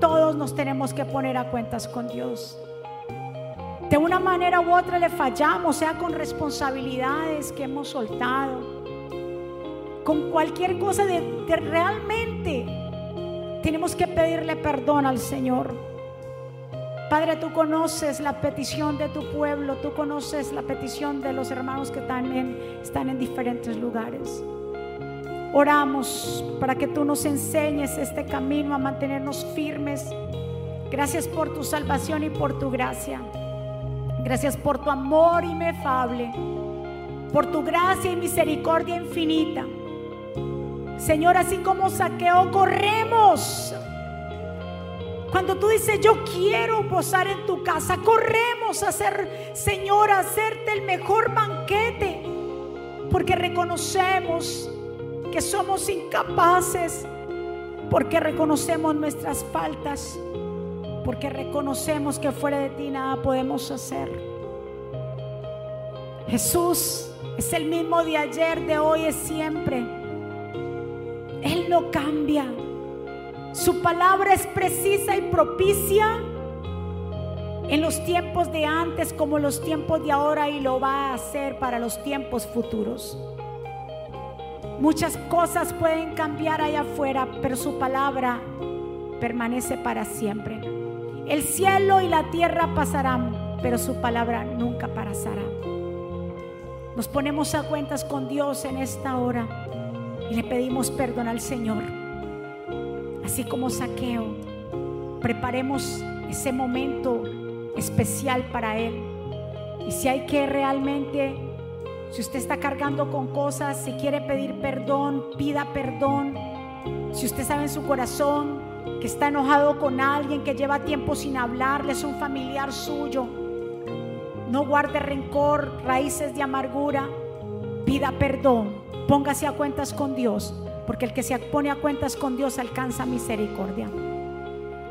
[SPEAKER 1] Todos nos tenemos que poner a cuentas con Dios. De una manera u otra le fallamos, sea con responsabilidades que hemos soltado, con cualquier cosa de, realmente tenemos que pedirle perdón al Señor. Padre, tú conoces la petición de tu pueblo, tú conoces la petición de los hermanos que también están en diferentes lugares. Oramos para que tú nos enseñes este camino a mantenernos firmes. Gracias por tu salvación y por tu gracia. Gracias por tu amor inefable, por tu gracia y misericordia infinita. Señor, así como saqueó, corremos. Cuando tú dices, yo quiero posar en tu casa, corremos a hacer, Señor, a hacerte el mejor banquete. Porque reconocemos somos incapaces, porque reconocemos nuestras faltas porque reconocemos que fuera de ti nada podemos hacer. Jesús es el mismo de ayer, de hoy, es siempre. Él no cambia. Su palabra es precisa y propicia en los tiempos de antes como los tiempos de ahora y lo va a hacer para los tiempos futuros. Muchas cosas pueden cambiar allá afuera, pero su palabra permanece para siempre. El cielo y la tierra pasarán, pero su palabra nunca pasará. Nos ponemos a cuentas con Dios en esta hora y le pedimos perdón al Señor. Así como saqueo, preparemos ese momento especial para Él. Y si hay que realmente, si usted está cargando con cosas, si quiere pedir perdón, pida perdón. Si usted sabe en su corazón que está enojado con alguien que lleva tiempo sin hablarle, es un familiar suyo, no guarde rencor, raíces de amargura, pida perdón, póngase a cuentas con Dios, porque el que se pone a cuentas con Dios alcanza misericordia.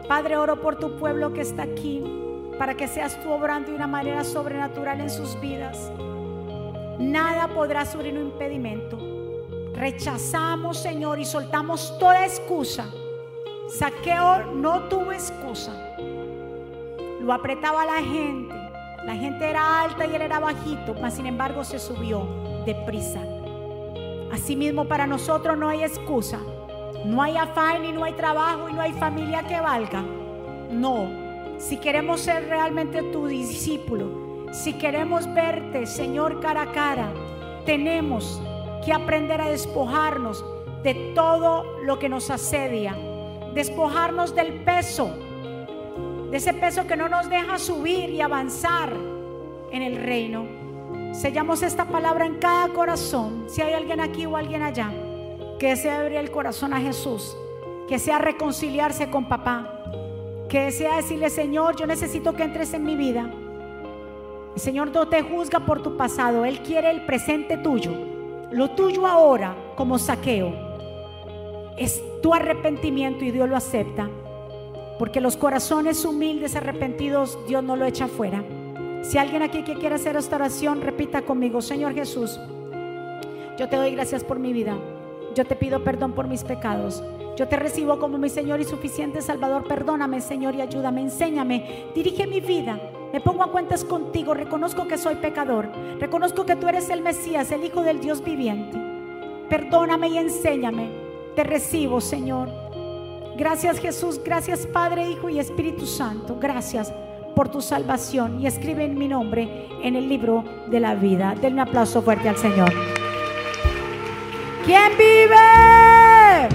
[SPEAKER 1] Padre, oro por tu pueblo que está aquí para que seas tú obrando de una manera sobrenatural en sus vidas. Nada podrá ser un impedimento. Rechazamos, Señor, y soltamos toda excusa. Saqueo no tuvo excusa. Lo apretaba la gente. La gente era alta y él era bajito, mas sin embargo se subió deprisa. Asimismo, para nosotros no hay excusa. No hay afán y no hay trabajo y no hay familia que valga. No, si queremos ser realmente tu discípulo, si queremos verte, Señor, cara a cara, tenemos que aprender a despojarnos de todo lo que nos asedia, despojarnos del peso, de ese peso que no nos deja subir y avanzar en el reino. Sellamos esta palabra en cada corazón. Si hay alguien aquí o alguien allá que desea abrir el corazón a Jesús, que sea reconciliarse con papá, que desea decirle, Señor, yo necesito que entres en mi vida. Señor no te juzga por tu pasado, Él quiere el presente tuyo. Lo tuyo ahora, como saqueo, es tu arrepentimiento y Dios lo acepta. Porque los corazones humildes, arrepentidos, Dios no lo echa fuera. Si alguien aquí que quiere hacer esta oración, repita conmigo, Señor Jesús, yo te doy gracias por mi vida. Yo te pido perdón por mis pecados. Yo te recibo como mi Señor y suficiente Salvador. Perdóname, Señor, y ayúdame, enséñame, dirige mi vida. Me pongo a cuentas contigo, reconozco que soy pecador, reconozco que tú eres el Mesías, el Hijo del Dios viviente. Perdóname y enséñame. Te recibo, Señor. Gracias Jesús, gracias Padre, Hijo y Espíritu Santo. Gracias por tu salvación y escribe en mi nombre en el libro de la vida. Denme un aplauso fuerte al Señor. ¿Quién vive?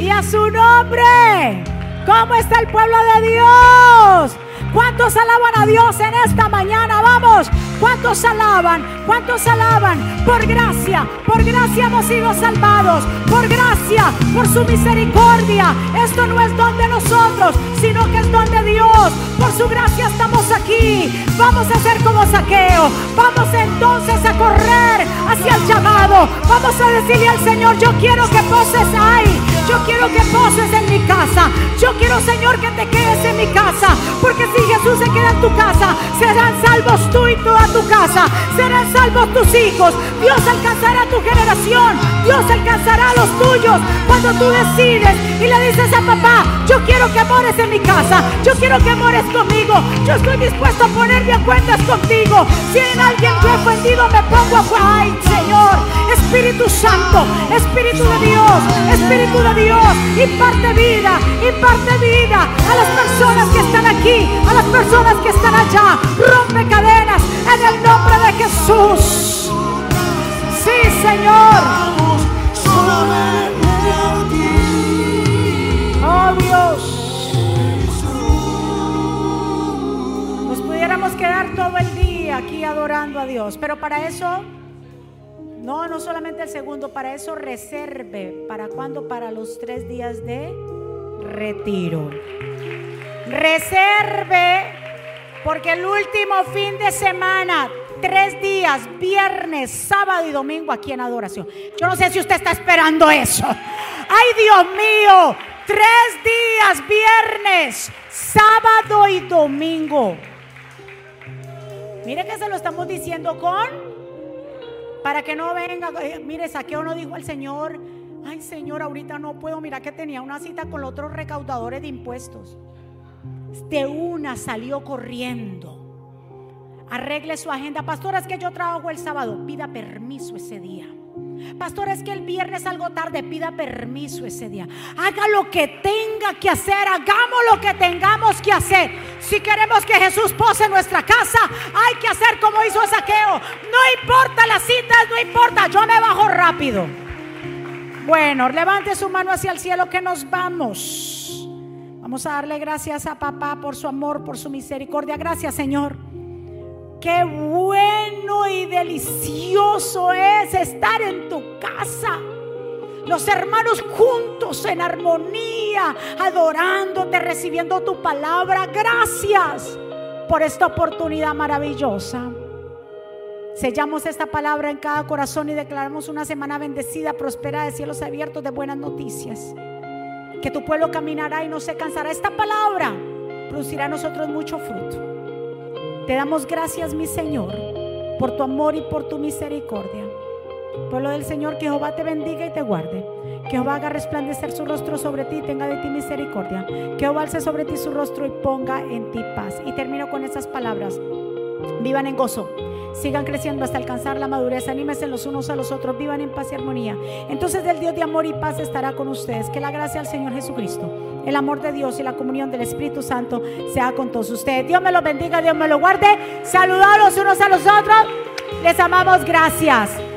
[SPEAKER 1] y a su nombre. ¿Cómo está el pueblo de Dios? ¿Cuántos alaban a Dios en esta mañana? Vamos. ¿Cuántos alaban? ¿Cuántos alaban? Por gracia, por gracia hemos sido salvados. Por gracia, por su misericordia. Esto no es don de nosotros, sino que es don de Dios. Por su gracia estamos aquí. Vamos a ser como saqueo. Vamos entonces a correr hacia el llamado. Vamos a decirle al Señor, yo quiero que poses ahí. Yo quiero que poses en mi casa. Yo quiero, Señor, que te quedes en mi casa. Porque si Jesús se queda en tu casa, serán salvos tú y toda tu casa. Serán salvos tus hijos. Dios alcanzará tu generación. Dios alcanzará a los tuyos. Cuando tú decides y le dices a papá, yo quiero que mores en mi casa. Yo quiero que mores conmigo. Yo estoy dispuesto a ponerme a cuentas contigo. Si en alguien yo he ofendido, me pongo a Ay, Señor. Espíritu Santo, Espíritu de Dios, Espíritu de Dios. Imparte vida, imparte vida a las personas que están aquí, a las personas que están allá. Rompe cadenas en el nombre de Jesús. Sí, Señor. Oh Dios. Nos pudiéramos quedar todo el día aquí adorando a Dios, pero para eso, no, no solamente el segundo, para eso reserve. ¿Para cuándo? Para los tres días de retiro. Reserve, porque el último fin de semana, tres días, viernes, sábado y domingo aquí en adoración. Yo no sé si usted está esperando eso. Ay, Dios mío, tres días, viernes, sábado y domingo. Mire que se lo estamos diciendo con para que no venga, eh, mire, saqueo no dijo el Señor, ay Señor, ahorita no puedo, mira que tenía una cita con los otros recaudadores de impuestos. De una salió corriendo. Arregle su agenda. Pastor, es que yo trabajo el sábado. Pida permiso ese día. Pastor, es que el viernes algo tarde, pida permiso ese día. Haga lo que tenga que hacer, hagamos lo que tengamos que hacer. Si queremos que Jesús pose nuestra casa, hay que hacer como hizo Saqueo. No importa las citas, no importa, yo me bajo rápido. Bueno, levante su mano hacia el cielo que nos vamos. Vamos a darle gracias a papá por su amor, por su misericordia. Gracias, Señor. Qué bueno y delicioso es estar en tu casa. Los hermanos juntos en armonía, adorándote, recibiendo tu palabra. Gracias por esta oportunidad maravillosa. Sellamos esta palabra en cada corazón y declaramos una semana bendecida, próspera de cielos abiertos, de buenas noticias. Que tu pueblo caminará y no se cansará. Esta palabra producirá a nosotros mucho fruto. Te damos gracias, mi Señor, por tu amor y por tu misericordia. Pueblo del Señor, que Jehová te bendiga y te guarde. Que Jehová haga resplandecer su rostro sobre ti y tenga de ti misericordia. Que Jehová alce sobre ti su rostro y ponga en ti paz. Y termino con esas palabras. Vivan en gozo. Sigan creciendo hasta alcanzar la madurez. Anímense los unos a los otros. Vivan en paz y armonía. Entonces el Dios de amor y paz estará con ustedes. Que la gracia del Señor Jesucristo el amor de Dios y la comunión del Espíritu Santo sea con todos ustedes. Dios me los bendiga, Dios me lo guarde. Saludados los unos a los otros. Les amamos, gracias.